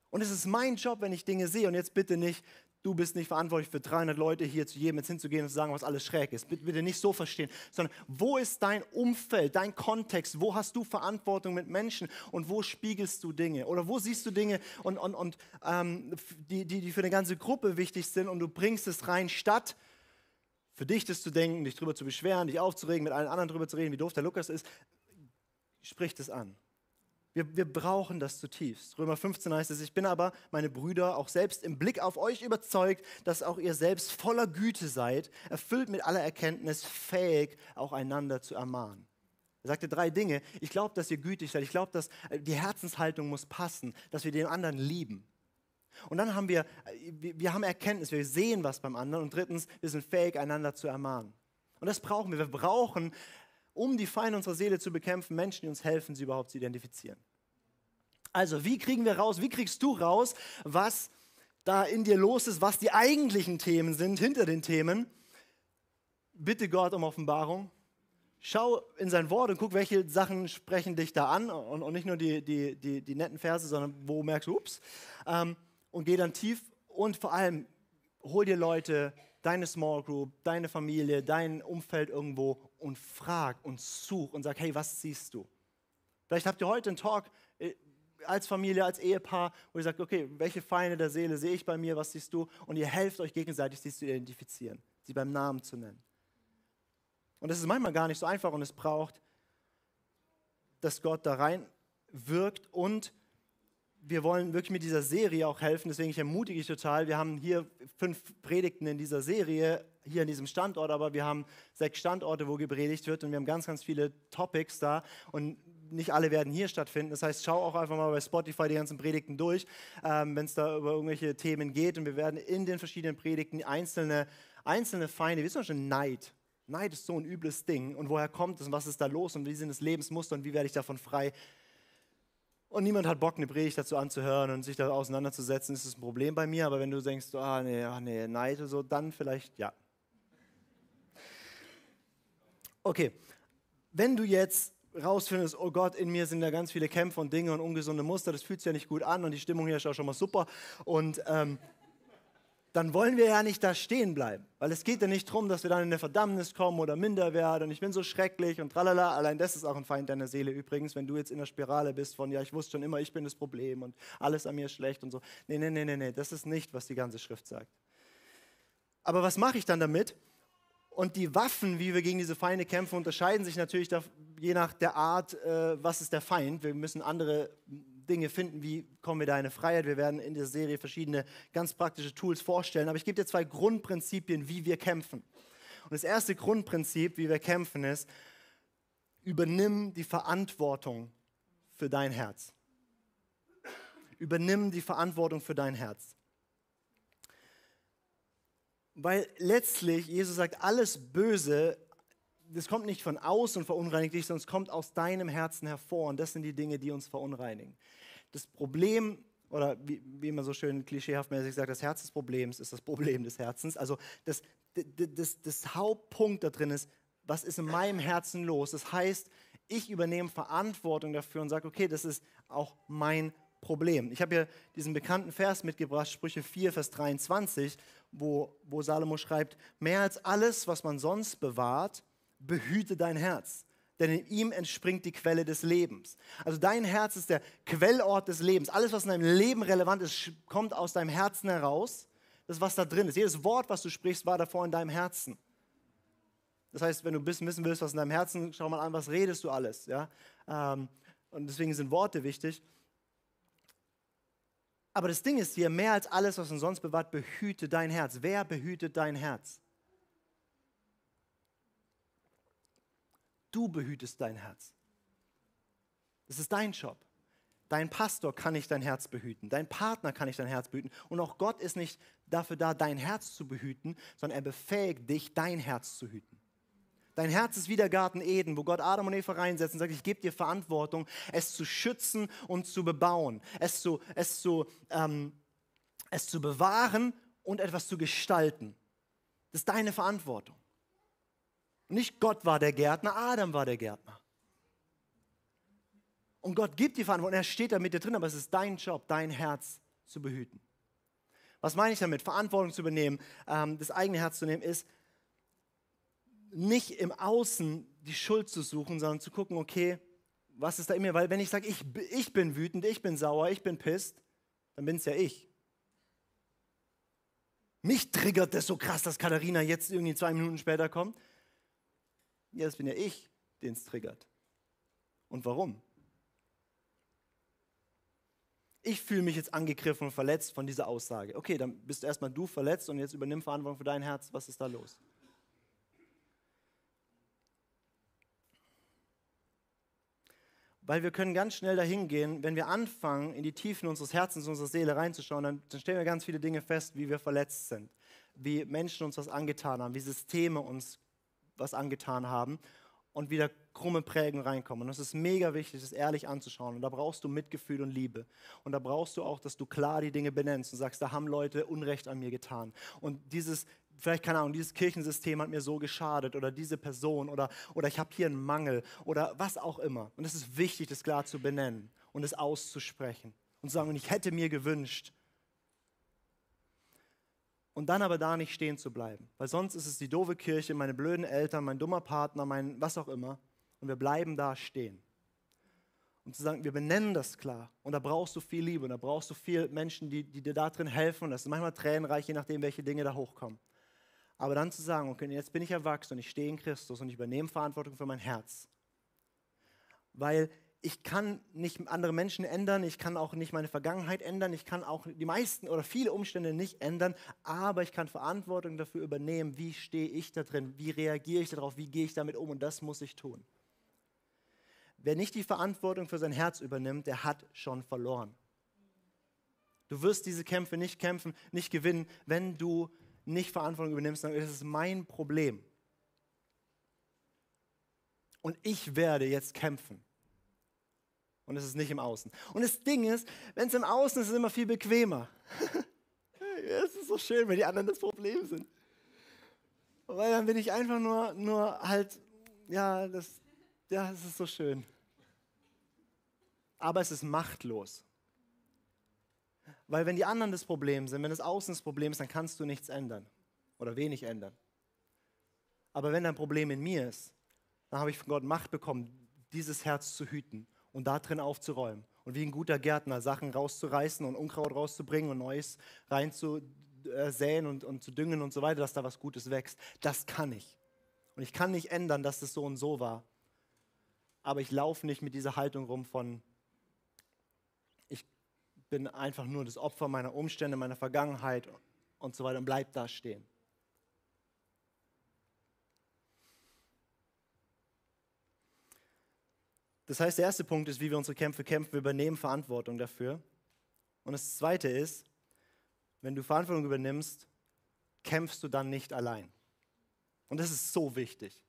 Und es ist mein Job, wenn ich Dinge sehe. Und jetzt bitte nicht, du bist nicht verantwortlich für 300 Leute hier zu jedem jetzt hinzugehen und zu sagen, was alles schräg ist. Bitte, bitte nicht so verstehen, sondern wo ist dein Umfeld, dein Kontext? Wo hast du Verantwortung mit Menschen und wo spiegelst du Dinge? Oder wo siehst du Dinge, und, und, und, ähm, die, die, die für eine ganze Gruppe wichtig sind und du bringst es rein, statt für dich das zu denken, dich darüber zu beschweren, dich aufzuregen, mit allen anderen darüber zu reden, wie doof der Lukas ist. Sprich das an. Wir, wir brauchen das zutiefst. Römer 15 heißt es, ich bin aber, meine Brüder, auch selbst im Blick auf euch überzeugt, dass auch ihr selbst voller Güte seid, erfüllt mit aller Erkenntnis, fähig, auch einander zu ermahnen. Er sagte drei Dinge. Ich glaube, dass ihr gütig seid. Ich glaube, dass äh, die Herzenshaltung muss passen, dass wir den anderen lieben. Und dann haben wir, äh, wir haben Erkenntnis, wir sehen was beim anderen. Und drittens, wir sind fähig, einander zu ermahnen. Und das brauchen wir. Wir brauchen um die Feinde unserer Seele zu bekämpfen, Menschen, die uns helfen, sie überhaupt zu identifizieren. Also, wie kriegen wir raus, wie kriegst du raus, was da in dir los ist, was die eigentlichen Themen sind, hinter den Themen? Bitte Gott um Offenbarung. Schau in sein Wort und guck, welche Sachen sprechen dich da an und, und nicht nur die, die, die, die, netten Verse, sondern wo merkst du, ups, ähm, und geh dann tief und vor allem hol dir Leute, deine Small Group, deine Familie, dein Umfeld irgendwo und frag und such und sag, hey, was siehst du? Vielleicht habt ihr heute einen Talk äh, als Familie, als Ehepaar, wo ihr sagt, okay, welche Feinde der Seele sehe ich bei mir, was siehst du? Und ihr helft euch gegenseitig, sie zu identifizieren, sie beim Namen zu nennen. Und das ist manchmal gar nicht so einfach und es braucht, dass Gott da rein wirkt und wir wollen wirklich mit dieser Serie auch helfen, deswegen ich ermutige ich total. Wir haben hier fünf Predigten in dieser Serie, hier an diesem Standort, aber wir haben sechs Standorte, wo gepredigt wird und wir haben ganz, ganz viele Topics da und nicht alle werden hier stattfinden. Das heißt, schau auch einfach mal bei Spotify die ganzen Predigten durch, ähm, wenn es da über irgendwelche Themen geht und wir werden in den verschiedenen Predigten einzelne, einzelne Feinde, wie zum Beispiel Neid. Neid ist so ein übles Ding und woher kommt es und was ist da los und wie sind das Lebensmuster und wie werde ich davon frei? und niemand hat Bock, eine Predigt dazu anzuhören und sich da auseinanderzusetzen, ist das ein Problem bei mir. Aber wenn du denkst, ah nee, ach nee, Neid oder so, dann vielleicht ja. Okay, wenn du jetzt rausfindest, oh Gott, in mir sind da ganz viele Kämpfe und Dinge und ungesunde Muster, das fühlt sich ja nicht gut an und die Stimmung hier ist auch schon mal super und ähm, dann wollen wir ja nicht da stehen bleiben. Weil es geht ja nicht darum, dass wir dann in eine Verdammnis kommen oder minder werden und ich bin so schrecklich und tralala. Allein das ist auch ein Feind deiner Seele übrigens, wenn du jetzt in der Spirale bist von, ja, ich wusste schon immer, ich bin das Problem und alles an mir ist schlecht und so. Nee, nee, nee, nee, nee, das ist nicht, was die ganze Schrift sagt. Aber was mache ich dann damit? Und die Waffen, wie wir gegen diese Feinde kämpfen, unterscheiden sich natürlich je nach der Art, äh, was ist der Feind. Wir müssen andere Dinge finden, wie kommen wir da in eine Freiheit. Wir werden in der Serie verschiedene ganz praktische Tools vorstellen. Aber ich gebe dir zwei Grundprinzipien, wie wir kämpfen. Und das erste Grundprinzip, wie wir kämpfen, ist, übernimm die Verantwortung für dein Herz. Übernimm die Verantwortung für dein Herz. Weil letztlich, Jesus sagt, alles Böse, das kommt nicht von außen und verunreinigt dich, sondern es kommt aus deinem Herzen hervor. Und das sind die Dinge, die uns verunreinigen. Das Problem, oder wie, wie man so schön klischeehaft mäßig sagt, das Herz des Problems ist das Problem des Herzens. Also das, das, das, das Hauptpunkt da drin ist, was ist in meinem Herzen los? Das heißt, ich übernehme Verantwortung dafür und sage, okay, das ist auch mein Problem. Ich habe hier diesen bekannten Vers mitgebracht, Sprüche 4, Vers 23, wo, wo Salomo schreibt, mehr als alles, was man sonst bewahrt, behüte dein Herz, denn in ihm entspringt die Quelle des Lebens. Also dein Herz ist der Quellort des Lebens. Alles, was in deinem Leben relevant ist, kommt aus deinem Herzen heraus. Das, was da drin ist. Jedes Wort, was du sprichst, war davor in deinem Herzen. Das heißt, wenn du wissen willst, was in deinem Herzen, schau mal an, was redest du alles. Ja? Ähm, und deswegen sind Worte wichtig. Aber das Ding ist hier, mehr als alles, was man sonst bewahrt, behüte dein Herz. Wer behütet dein Herz? Du behütest dein Herz. Das ist dein Job. Dein Pastor kann nicht dein Herz behüten. Dein Partner kann nicht dein Herz behüten. Und auch Gott ist nicht dafür da, dein Herz zu behüten, sondern er befähigt dich, dein Herz zu hüten. Dein Herz ist wie der Garten Eden, wo Gott Adam und Eva reinsetzt und sagt, ich gebe dir Verantwortung, es zu schützen und zu bebauen, es zu, es zu, ähm, es zu bewahren und etwas zu gestalten. Das ist deine Verantwortung. Nicht Gott war der Gärtner, Adam war der Gärtner. Und Gott gibt die Verantwortung, er steht da mit dir drin, aber es ist dein Job, dein Herz zu behüten. Was meine ich damit? Verantwortung zu übernehmen, ähm, das eigene Herz zu nehmen, ist nicht im Außen die Schuld zu suchen, sondern zu gucken, okay, was ist da in mir? Weil wenn ich sage, ich, ich bin wütend, ich bin sauer, ich bin pisst, dann bin es ja ich. Mich triggert das so krass, dass Katharina jetzt irgendwie zwei Minuten später kommt. Ja, das bin ja ich, den es triggert. Und warum? Ich fühle mich jetzt angegriffen und verletzt von dieser Aussage. Okay, dann bist du erstmal du verletzt und jetzt übernimm Verantwortung für dein Herz. Was ist da los? Weil wir können ganz schnell dahin gehen, wenn wir anfangen, in die Tiefen unseres Herzens, unserer Seele reinzuschauen, dann, dann stellen wir ganz viele Dinge fest, wie wir verletzt sind, wie Menschen uns was angetan haben, wie Systeme uns was angetan haben und wieder krumme Prägen reinkommen. Und es ist mega wichtig, das ehrlich anzuschauen. Und da brauchst du Mitgefühl und Liebe. Und da brauchst du auch, dass du klar die Dinge benennst und sagst, da haben Leute Unrecht an mir getan. Und dieses, vielleicht keine Ahnung, dieses Kirchensystem hat mir so geschadet oder diese Person oder, oder ich habe hier einen Mangel oder was auch immer. Und es ist wichtig, das klar zu benennen und es auszusprechen und zu sagen, ich hätte mir gewünscht. Und dann aber da nicht stehen zu bleiben. Weil sonst ist es die doofe Kirche, meine blöden Eltern, mein dummer Partner, mein was auch immer. Und wir bleiben da stehen. Und zu sagen, wir benennen das klar. Und da brauchst du viel Liebe und da brauchst du viel Menschen, die, die dir da drin helfen. Und das ist manchmal tränenreich, je nachdem, welche Dinge da hochkommen. Aber dann zu sagen, okay, jetzt bin ich erwachsen und ich stehe in Christus und ich übernehme Verantwortung für mein Herz. Weil ich kann nicht andere Menschen ändern, ich kann auch nicht meine Vergangenheit ändern, ich kann auch die meisten oder viele Umstände nicht ändern, aber ich kann Verantwortung dafür übernehmen, wie stehe ich da drin, wie reagiere ich darauf, wie gehe ich damit um und das muss ich tun. Wer nicht die Verantwortung für sein Herz übernimmt, der hat schon verloren. Du wirst diese Kämpfe nicht kämpfen, nicht gewinnen, wenn du nicht Verantwortung übernimmst, ist es mein Problem. Und ich werde jetzt kämpfen. Und es ist nicht im Außen. Und das Ding ist, wenn es im Außen ist, ist es immer viel bequemer. [LAUGHS] es ist so schön, wenn die anderen das Problem sind. Weil dann bin ich einfach nur, nur halt, ja, das, ja, es ist so schön. Aber es ist machtlos. Weil wenn die anderen das Problem sind, wenn das Außen das Problem ist, dann kannst du nichts ändern oder wenig ändern. Aber wenn dein Problem in mir ist, dann habe ich von Gott Macht bekommen, dieses Herz zu hüten und da drin aufzuräumen. Und wie ein guter Gärtner Sachen rauszureißen und Unkraut rauszubringen und Neues reinzusäen und, und zu düngen und so weiter, dass da was Gutes wächst. Das kann ich. Und ich kann nicht ändern, dass das so und so war. Aber ich laufe nicht mit dieser Haltung rum von, bin einfach nur das Opfer meiner Umstände, meiner Vergangenheit und so weiter und bleib da stehen. Das heißt, der erste Punkt ist, wie wir unsere Kämpfe kämpfen. Wir übernehmen Verantwortung dafür. Und das zweite ist, wenn du Verantwortung übernimmst, kämpfst du dann nicht allein. Und das ist so wichtig.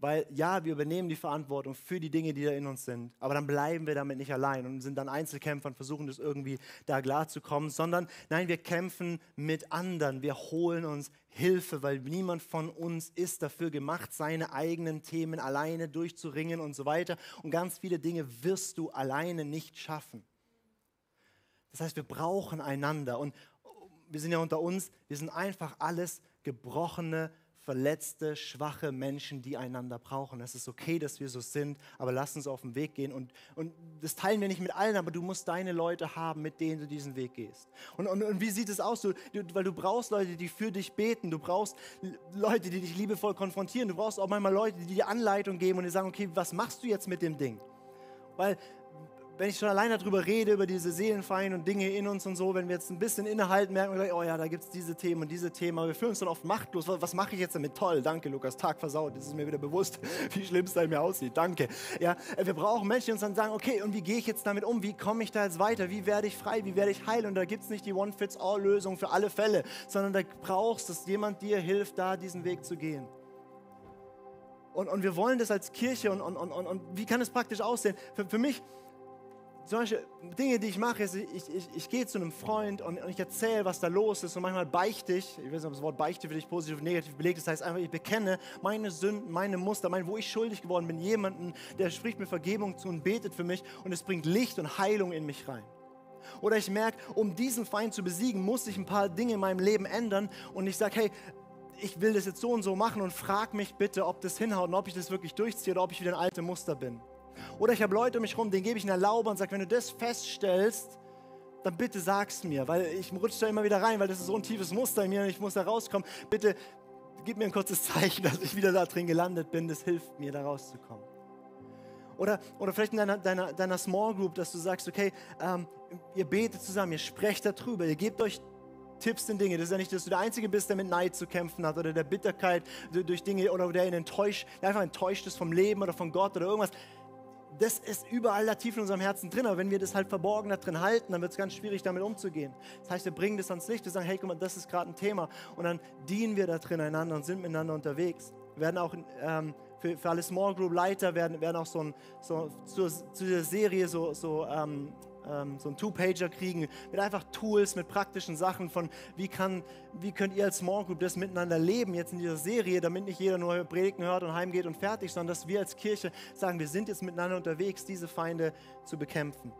Weil ja, wir übernehmen die Verantwortung für die Dinge, die da in uns sind, aber dann bleiben wir damit nicht allein und sind dann Einzelkämpfer und versuchen das irgendwie da klar zu kommen, sondern nein, wir kämpfen mit anderen, wir holen uns Hilfe, weil niemand von uns ist dafür gemacht, seine eigenen Themen alleine durchzuringen und so weiter. Und ganz viele Dinge wirst du alleine nicht schaffen. Das heißt, wir brauchen einander und wir sind ja unter uns, wir sind einfach alles gebrochene verletzte, schwache Menschen, die einander brauchen. Es ist okay, dass wir so sind, aber lass uns auf den Weg gehen. Und, und das teilen wir nicht mit allen, aber du musst deine Leute haben, mit denen du diesen Weg gehst. Und, und, und wie sieht es aus? Du, du, weil du brauchst Leute, die für dich beten. Du brauchst Leute, die dich liebevoll konfrontieren. Du brauchst auch manchmal Leute, die dir Anleitung geben und dir sagen, okay, was machst du jetzt mit dem Ding? Weil wenn ich schon allein darüber rede, über diese Seelenfeinde und Dinge in uns und so, wenn wir jetzt ein bisschen innehalten, merken wir, oh ja, da gibt es diese Themen und diese Themen, wir fühlen uns dann oft machtlos. Was, was mache ich jetzt damit? Toll, danke Lukas, Tag versaut, das ist mir wieder bewusst, [LAUGHS] wie schlimm es da in mir aussieht, danke. Ja, wir brauchen Menschen, die uns dann sagen, okay, und wie gehe ich jetzt damit um? Wie komme ich da jetzt weiter? Wie werde ich frei? Wie werde ich heil? Und da gibt es nicht die One-Fits-All-Lösung für alle Fälle, sondern da brauchst, dass jemand dir hilft, da diesen Weg zu gehen. Und, und wir wollen das als Kirche und, und, und, und wie kann es praktisch aussehen? Für, für mich zum Beispiel Dinge, die ich mache, ist, ich, ich, ich gehe zu einem Freund und, und ich erzähle, was da los ist und manchmal beichte ich, ich weiß nicht, ob das Wort beichte für dich positiv oder negativ belegt ist, das heißt einfach, ich bekenne meine Sünden, meine Muster, mein, wo ich schuldig geworden bin, jemanden, der spricht mir Vergebung zu und betet für mich und es bringt Licht und Heilung in mich rein. Oder ich merke, um diesen Feind zu besiegen, muss ich ein paar Dinge in meinem Leben ändern und ich sage, hey, ich will das jetzt so und so machen und frag mich bitte, ob das hinhaut und ob ich das wirklich durchziehe oder ob ich wieder ein alte Muster bin. Oder ich habe Leute um mich herum, denen gebe ich eine Erlaube und sage, wenn du das feststellst, dann bitte sag's mir, weil ich rutsche da immer wieder rein, weil das ist so ein tiefes Muster in mir und ich muss da rauskommen. Bitte gib mir ein kurzes [LAUGHS] Zeichen, dass ich wieder da drin gelandet bin. Das hilft mir, da rauszukommen. Oder, oder vielleicht in deiner, deiner, deiner Small Group, dass du sagst, okay, ähm, ihr betet zusammen, ihr sprecht darüber, ihr gebt euch Tipps in Dinge. Das ist ja nicht, dass du der Einzige bist, der mit Neid zu kämpfen hat oder der Bitterkeit durch Dinge oder der, ihn enttäuscht, der einfach enttäuscht ist vom Leben oder von Gott oder irgendwas das ist überall da tief in unserem Herzen drin. Aber wenn wir das halt verborgen da drin halten, dann wird es ganz schwierig, damit umzugehen. Das heißt, wir bringen das ans Licht. Wir sagen, hey, guck mal, das ist gerade ein Thema. Und dann dienen wir da drin einander und sind miteinander unterwegs. Wir werden auch ähm, für, für alle Small Group Leiter werden, werden auch so, ein, so zu, zu dieser Serie so, so ähm, ähm, so einen Two-Pager kriegen mit einfach Tools, mit praktischen Sachen von, wie, kann, wie könnt ihr als Small Group das miteinander leben jetzt in dieser Serie, damit nicht jeder nur Predigten hört und heimgeht und fertig, sondern dass wir als Kirche sagen, wir sind jetzt miteinander unterwegs, diese Feinde zu bekämpfen.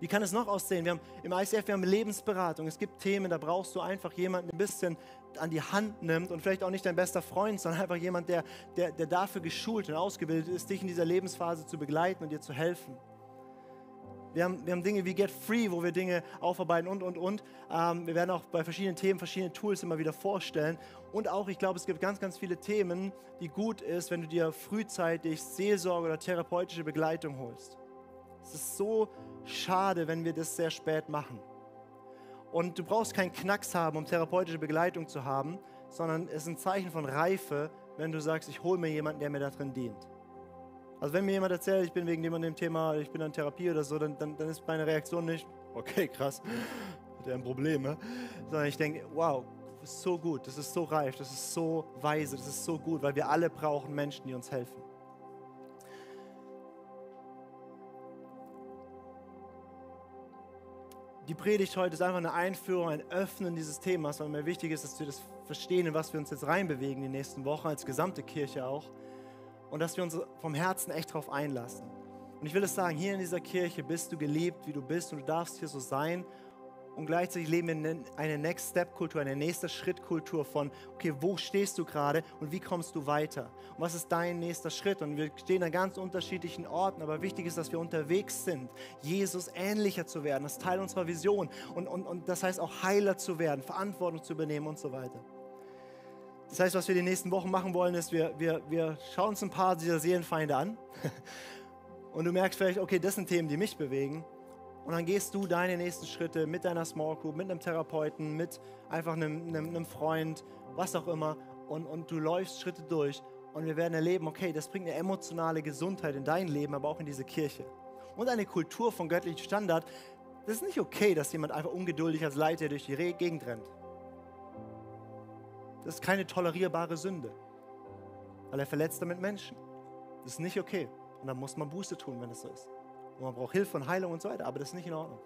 Wie kann es noch aussehen? Wir haben im ICF, wir haben Lebensberatung. Es gibt Themen, da brauchst du einfach jemanden, der ein bisschen an die Hand nimmt und vielleicht auch nicht dein bester Freund, sondern einfach jemand, der, der, der dafür geschult und ausgebildet ist, dich in dieser Lebensphase zu begleiten und dir zu helfen. Wir haben, wir haben Dinge wie Get Free, wo wir Dinge aufarbeiten und, und, und. Ähm, wir werden auch bei verschiedenen Themen verschiedene Tools immer wieder vorstellen. Und auch, ich glaube, es gibt ganz, ganz viele Themen, die gut ist, wenn du dir frühzeitig Seelsorge oder therapeutische Begleitung holst. Es ist so schade, wenn wir das sehr spät machen. Und du brauchst keinen Knacks haben, um therapeutische Begleitung zu haben, sondern es ist ein Zeichen von Reife, wenn du sagst, ich hole mir jemanden, der mir da drin dient. Also wenn mir jemand erzählt, ich bin wegen dem und dem Thema, ich bin in Therapie oder so, dann, dann, dann ist meine Reaktion nicht, okay, krass, hat er ein Problem, ne? sondern ich denke, wow, das ist so gut, das ist so reif, das ist so weise, das ist so gut, weil wir alle brauchen Menschen, die uns helfen. Die Predigt heute ist einfach eine Einführung, ein Öffnen dieses Themas, weil mir wichtig ist, dass wir das verstehen, in was wir uns jetzt reinbewegen die nächsten Wochen, als gesamte Kirche auch und dass wir uns vom Herzen echt darauf einlassen. Und ich will es sagen, hier in dieser Kirche bist du geliebt, wie du bist und du darfst hier so sein. Und gleichzeitig leben wir eine Next Step Kultur, eine nächste Schrittkultur von, okay, wo stehst du gerade und wie kommst du weiter? Und was ist dein nächster Schritt? Und wir stehen an ganz unterschiedlichen Orten, aber wichtig ist, dass wir unterwegs sind, Jesus ähnlicher zu werden. Das ist Teil unserer Vision. Und, und, und das heißt auch Heiler zu werden, Verantwortung zu übernehmen und so weiter. Das heißt, was wir die nächsten Wochen machen wollen, ist, wir, wir, wir schauen uns ein paar dieser Seelenfeinde an. [LAUGHS] Und du merkst vielleicht, okay, das sind Themen, die mich bewegen. Und dann gehst du deine nächsten Schritte mit deiner Small Group, mit einem Therapeuten, mit einfach einem, einem, einem Freund, was auch immer. Und, und du läufst Schritte durch. Und wir werden erleben, okay, das bringt eine emotionale Gesundheit in dein Leben, aber auch in diese Kirche. Und eine Kultur von göttlichem Standard. Das ist nicht okay, dass jemand einfach ungeduldig als Leiter durch die Gegend rennt. Das ist keine tolerierbare Sünde, weil er verletzt damit Menschen. Das ist nicht okay. Und dann muss man Buße tun, wenn es so ist. Und man braucht Hilfe und Heilung und so weiter, aber das ist nicht in Ordnung.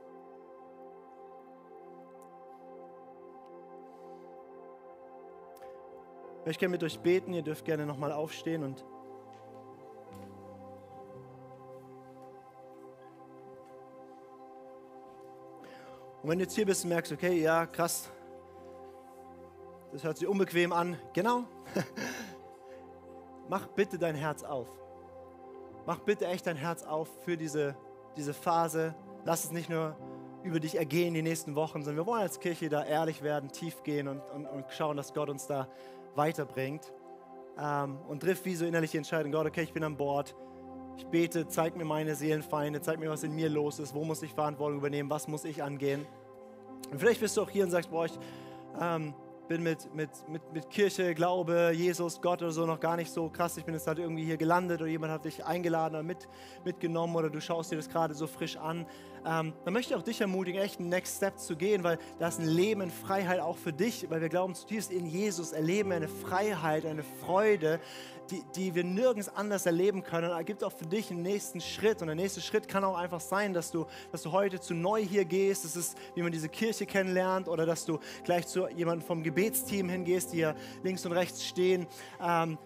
Ich möchte gerne mit euch beten. Ihr dürft gerne nochmal aufstehen und Und wenn du jetzt hier bist und merkst, okay, ja, krass, das hört sich unbequem an. Genau. [LAUGHS] Mach bitte dein Herz auf. Mach bitte echt dein Herz auf für diese, diese Phase. Lass es nicht nur über dich ergehen die nächsten Wochen, sondern wir wollen als Kirche da ehrlich werden, tief gehen und, und, und schauen, dass Gott uns da weiterbringt. Ähm, und trifft wie so innerliche Entscheidung. Gott, okay, ich bin an Bord. Ich bete, zeig mir meine Seelenfeinde, zeig mir, was in mir los ist, wo muss ich Verantwortung übernehmen, was muss ich angehen. Und vielleicht bist du auch hier und sagst, boah, ich, ähm, bin mit, mit, mit, mit Kirche, Glaube, Jesus, Gott oder so noch gar nicht so krass. Ich bin jetzt halt irgendwie hier gelandet oder jemand hat dich eingeladen oder mit, mitgenommen oder du schaust dir das gerade so frisch an. Ähm, dann möchte ich auch dich ermutigen, echt einen Next Step zu gehen, weil da ist ein Leben in Freiheit auch für dich, weil wir glauben zutiefst in Jesus erleben eine Freiheit, eine Freude, die, die wir nirgends anders erleben können. Es gibt auch für dich einen nächsten Schritt. Und der nächste Schritt kann auch einfach sein, dass du, dass du heute zu neu hier gehst. Das ist, wie man diese Kirche kennenlernt. Oder dass du gleich zu jemandem vom Gebetsteam hingehst, die hier links und rechts stehen. Ähm,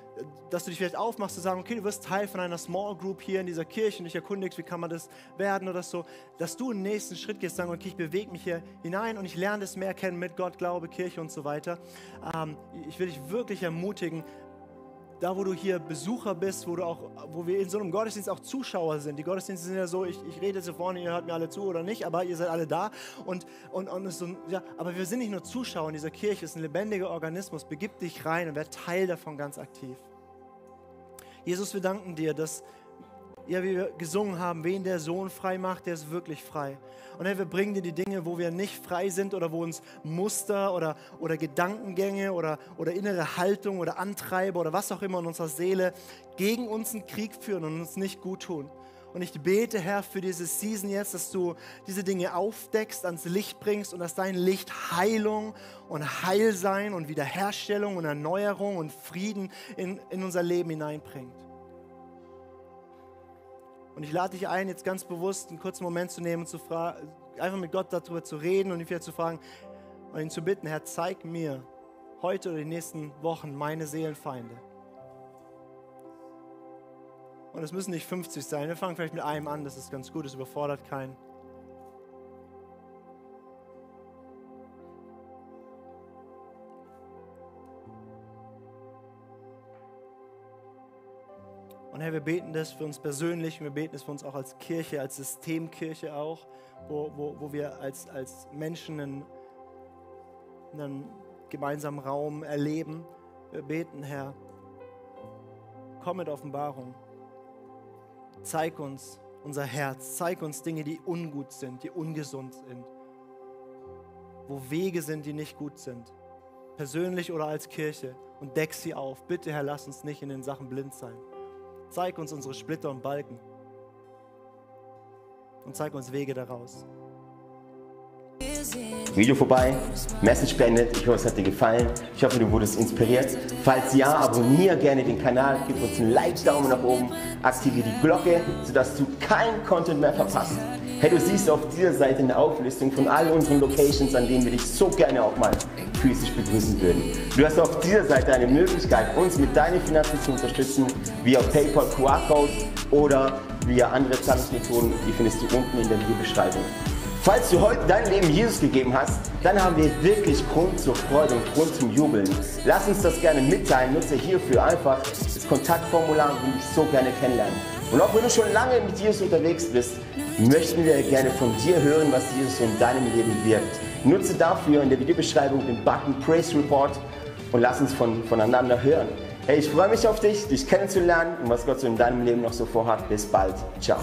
dass du dich vielleicht aufmachst zu sagen, okay, du wirst Teil von einer Small Group hier in dieser Kirche und dich erkundigst, wie kann man das werden oder so, dass du einen nächsten Schritt gehst, sagen, okay, ich bewege mich hier hinein und ich lerne das mehr kennen mit Gott, Glaube, Kirche und so weiter. Ähm, ich will dich wirklich ermutigen, da wo du hier Besucher bist, wo, du auch, wo wir in so einem Gottesdienst auch Zuschauer sind. Die Gottesdienste sind ja so, ich, ich rede jetzt hier vorne, ihr hört mir alle zu oder nicht, aber ihr seid alle da. Und, und, und so, ja, aber wir sind nicht nur Zuschauer in dieser Kirche, es ist ein lebendiger Organismus. Begib dich rein und werd Teil davon ganz aktiv. Jesus, wir danken dir, dass ja, wie wir gesungen haben, wen der Sohn frei macht, der ist wirklich frei. Und Herr, wir bringen dir die Dinge, wo wir nicht frei sind oder wo uns Muster oder, oder Gedankengänge oder, oder innere Haltung oder Antreiber oder was auch immer in unserer Seele gegen uns einen Krieg führen und uns nicht gut tun. Und ich bete, Herr, für diese Season jetzt, dass du diese Dinge aufdeckst, ans Licht bringst und dass dein Licht Heilung und Heilsein und Wiederherstellung und Erneuerung und Frieden in, in unser Leben hineinbringt. Und ich lade dich ein, jetzt ganz bewusst einen kurzen Moment zu nehmen und zu einfach mit Gott darüber zu reden und ihn wieder zu fragen und ihn zu bitten, Herr, zeig mir heute oder die nächsten Wochen meine Seelenfeinde. Und es müssen nicht 50 sein. Wir fangen vielleicht mit einem an, das ist ganz gut, das überfordert keinen. Und Herr, wir beten das für uns persönlich, wir beten es für uns auch als Kirche, als Systemkirche auch, wo, wo, wo wir als, als Menschen einen, einen gemeinsamen Raum erleben. Wir beten, Herr, komm mit Offenbarung. Zeig uns unser Herz, zeig uns Dinge, die ungut sind, die ungesund sind, wo Wege sind, die nicht gut sind, persönlich oder als Kirche, und deck sie auf. Bitte, Herr, lass uns nicht in den Sachen blind sein. Zeig uns unsere Splitter und Balken und zeig uns Wege daraus. Video vorbei, Message beendet. Ich hoffe, es hat dir gefallen. Ich hoffe, du wurdest inspiriert. Falls ja, abonniere gerne den Kanal, gib uns einen Like-Daumen nach oben, aktiviere die Glocke, sodass du keinen Content mehr verpasst. Hey, du siehst auf dieser Seite eine Auflistung von all unseren Locations, an denen wir dich so gerne auch mal physisch begrüßen würden. Du hast auf dieser Seite eine Möglichkeit, uns mit deinen Finanzen zu unterstützen, via PayPal QR-Code oder via andere Zahlungsmethoden. Die findest du unten in der Videobeschreibung. Falls du heute dein Leben Jesus gegeben hast, dann haben wir wirklich Grund zur Freude und Grund zum Jubeln. Lass uns das gerne mitteilen. Nutze hierfür einfach das Kontaktformular und dich so gerne kennenlernen. Und auch wenn du schon lange mit Jesus unterwegs bist, möchten wir gerne von dir hören, was Jesus in deinem Leben wirkt. Nutze dafür in der Videobeschreibung den Button Praise Report und lass uns von, voneinander hören. Hey, ich freue mich auf dich, dich kennenzulernen und was Gott so in deinem Leben noch so vorhat. Bis bald. Ciao.